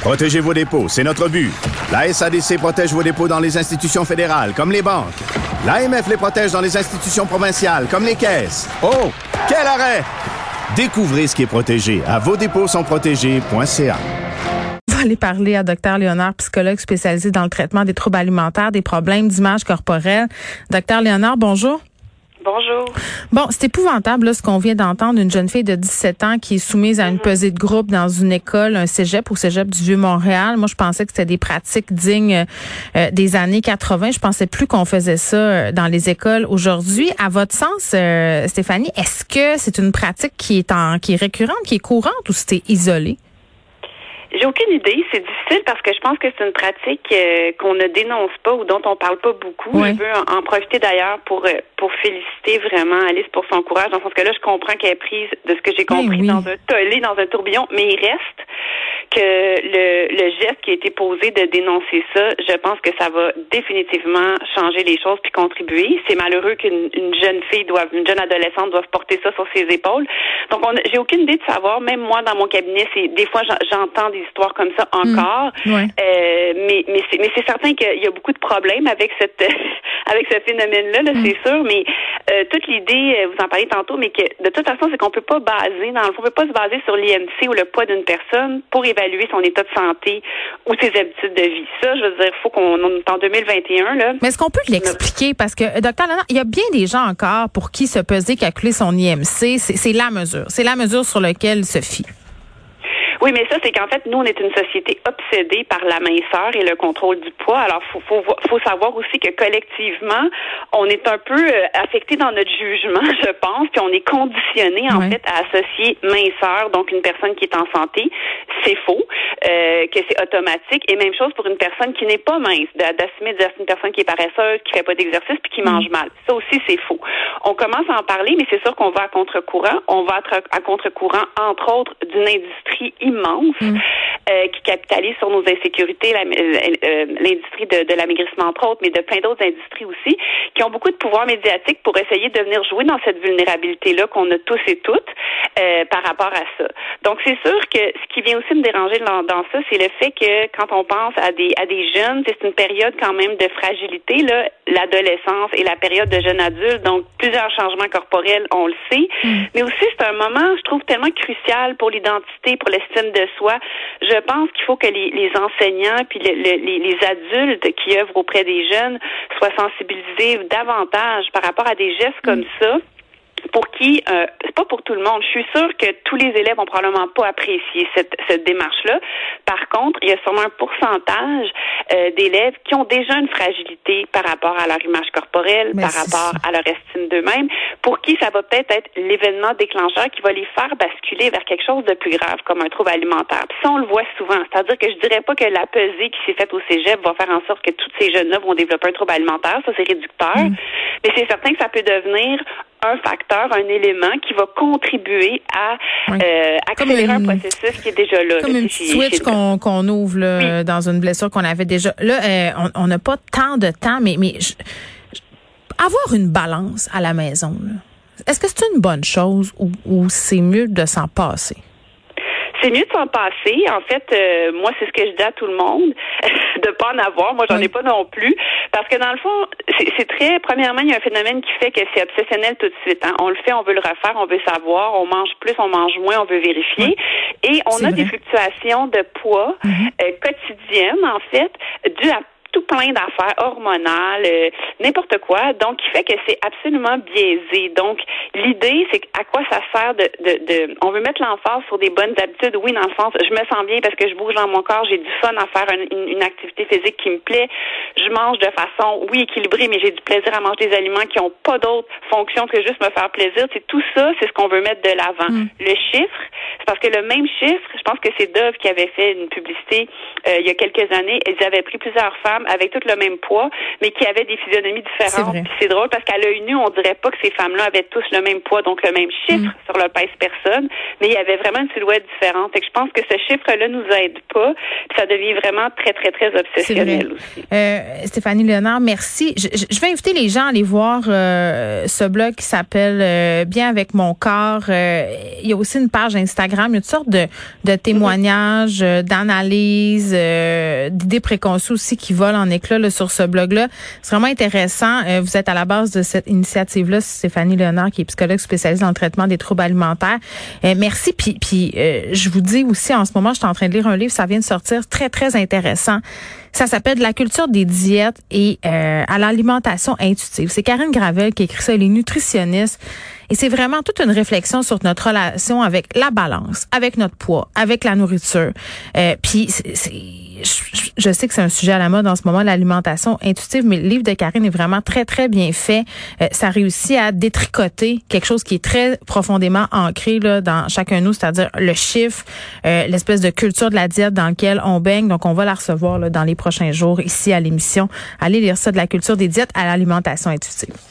Protégez vos dépôts, c'est notre but. La SADC protège vos dépôts dans les institutions fédérales, comme les banques. L'AMF les protège dans les institutions provinciales, comme les caisses. Oh, quel arrêt! Découvrez ce qui est protégé à vos dépôts sont protégés.ca. On va aller parler à Dr Léonard, psychologue spécialisé dans le traitement des troubles alimentaires, des problèmes d'image corporelle. Docteur Léonard, bonjour. Bonjour. Bon, c'est épouvantable là, ce qu'on vient d'entendre d'une jeune fille de 17 ans qui est soumise à une pesée de groupe dans une école, un cégep ou cégep du Vieux-Montréal. Moi, je pensais que c'était des pratiques dignes euh, des années 80. Je pensais plus qu'on faisait ça euh, dans les écoles aujourd'hui. À votre sens, euh, Stéphanie, est-ce que c'est une pratique qui est en qui est récurrente, qui est courante ou c'était isolé? J'ai aucune idée. C'est difficile parce que je pense que c'est une pratique euh, qu'on ne dénonce pas ou dont on parle pas beaucoup. Je veux en, profiter d'ailleurs pour euh, pour féliciter vraiment Alice pour son courage. Dans le sens que là, je comprends qu'elle est prise de ce que j'ai compris dans un tollé, dans un tourbillon, mais il reste que le, le geste qui a été posé de dénoncer ça, je pense que ça va définitivement changer les choses puis contribuer. C'est malheureux qu'une une jeune fille doive, une jeune adolescente doive porter ça sur ses épaules. Donc, j'ai aucune idée de savoir. Même moi, dans mon cabinet, c'est des fois j'entends des histoires comme ça Mm. encore. Euh, mais mais c'est mais c'est certain qu'il y a beaucoup de problèmes avec cette avec ce phénomène-là, là, c'est sûr. Mais euh, toute l'idée, euh, vous en parlez tantôt, mais que de toute façon, c'est qu'on peut pas baser, dans le fond, on peut pas se baser sur l'IMC ou le poids d'une personne pour évaluer son état de santé ou ses habitudes de vie. Ça, je veux dire, faut qu'on on est en 2021 là. Mais est-ce qu'on peut l'expliquer? Parce que, docteur il y a bien des gens encore pour qui se peser, calculer son IMC, c'est la mesure. C'est la mesure sur laquelle il se fie. Oui, mais ça, c'est qu'en fait, nous, on est une société obsédée par la minceur et le contrôle du poids. Alors, faut, faut, faut savoir aussi que collectivement, on est un peu euh, affecté dans notre jugement, je pense, puis on est conditionné, en fait, à associer minceur, donc une personne qui est en santé. C'est faux, euh, que c'est automatique. Et même chose pour une personne qui n'est pas mince, d'a- d'assumer c'est une personne qui est paresseuse, qui fait pas d'exercice, puis qui mange mal. Ça aussi, c'est faux. On commence à en parler, mais c'est sûr qu'on va à contre-courant. On va à, à contre-courant, entre autres, d'une industrie immense euh, qui capitalise sur nos insécurités, la- euh, euh, l'industrie de, de l'amaigrissement, entre autres, mais de plein d'autres industries aussi, qui ont beaucoup de pouvoir médiatique pour essayer de venir jouer dans cette vulnérabilité-là qu'on a tous et toutes euh, par rapport à ça. Donc, c'est sûr que ce qui vient aussi me déranger dans, dans ça, c'est le fait que quand on pense à des, à des jeunes, c'est une période quand même de fragilité, là, l'adolescence et la période de jeune adulte, donc plusieurs changements corporels, on le sait, mais aussi c'est un moment, je trouve, tellement crucial pour l'identité, pour l'estime de soi. Je pense qu'il faut que les, les enseignants puis le- le- les, les adultes qui œuvrent auprès des jeunes soient sensibilisés davantage par rapport à des gestes comme ça pour qui, euh, c'est pas pour tout le monde. Je suis sûre que tous les élèves ont probablement pas apprécié cette, cette démarche-là. Par contre, il y a sûrement un pourcentage euh, d'élèves qui ont déjà une fragilité par rapport à leur image corporelle, Mais par rapport ça. à leur estime d'eux-mêmes, pour qui ça va peut-être être, l'événement déclencheur qui va les faire basculer vers quelque chose de plus grave, comme un trouble alimentaire. Puis ça, on le voit souvent. C'est-à-dire que je dirais pas que la pesée qui s'est faite au cégep va faire en sorte que tous ces jeunes-là vont développer un trouble alimentaire. Ça, c'est réducteur. Mm. Mais c'est certain que ça peut devenir un facteur, un élément qui va contribuer à Oui. euh, accélérer un une- processus qui est déjà là. Comme là, une petite switch qu'on ouvre là, dans une blessure qu'on avait déjà. Là, euh, on- n'a pas tant de temps, mais, mais je- je- avoir une balance à la maison, est-ce que c'est une bonne chose ou, ou c'est mieux de s'en passer? C'est mieux de s'en passer. En fait, euh, moi, c'est ce que je dis à tout le monde, de pas en avoir. Moi, j'en Oui. ai pas non plus. Parce que dans le fond, c'est très, premièrement, il y a un phénomène qui fait que c'est obsessionnel tout de suite. hein. On le fait, on veut le refaire, on veut savoir, on mange plus, on mange moins, on veut vérifier. Et on a vrai. des fluctuations de poids euh, quotidiennes, en fait, dues à tout plein d'affaires hormonales, euh, n'importe quoi. Donc, qui fait que c'est absolument biaisé. Donc, l'idée, c'est à quoi ça sert de, de, de on veut mettre l'emphase sur des bonnes habitudes. Oui, dans le sens, je me sens bien parce que je bouge dans mon corps, j'ai du fun à faire une, une, activité physique qui me plaît. Je mange de façon, oui, équilibrée, mais j'ai du plaisir à manger des aliments qui n'ont pas d'autre fonction que juste me faire plaisir. C'est tout ça, c'est ce qu'on veut mettre de l'avant. Mm. Le chiffre, c'est parce que le même chiffre, je pense que c'est Dove qui avait fait une publicité euh, il y a quelques années. Ils avaient pris plusieurs femmes avec tout le même poids, mais qui avaient des physionomies différentes. C'est drôle parce qu'à l'œil nu, on dirait pas que ces femmes-là avaient tous le même poids, donc le même chiffre mm. sur le pèse personne, mais il y avait vraiment une silhouette différente. Et je pense que ce chiffre-là nous aide pas, puis ça devient vraiment très, très, très obsessionnel aussi. Euh, Stéphanie Léonard, merci. Je, vais inviter les gens à aller voir euh, ce blog qui s'appelle euh, Bien avec mon corps. il y a aussi une page Instagram. Il y a toutes sortes de, de témoignages, d'analyses, d'idées préconçues aussi qui volent en éclat sur ce blog-là. C'est vraiment intéressant. vous êtes à la base de cette initiative-là, Stéphanie Léonard, qui est psychologue spécialisée dans le traitement des troubles alimentaires. merci. Puis, puis je vous dis aussi, en ce moment, je suis en train de lire un livre, ça vient de sortir, très, très intéressant. Ça s'appelle La culture des diètes et euh, à l'alimentation intuitive. C'est Karine Gravel qui écrit ça, elle est nutritionniste. Et c'est vraiment toute une réflexion sur notre relation avec la balance, avec notre poids, avec la nourriture. Euh, puis je, sais que c'est un sujet à la mode en ce moment, l'alimentation intuitive, mais le livre de Karine est vraiment très, très bien fait. Euh, ça réussit à détricoter quelque chose qui est très profondément ancré là, dans chacun de nous, c'est-à-dire le chiffre, euh, l'espèce de culture de la diète dans laquelle on baigne. Donc, on va la recevoir là, dans les prochains jours ici à l'émission. Allez lire ça de la culture des diètes à l'alimentation intuitive.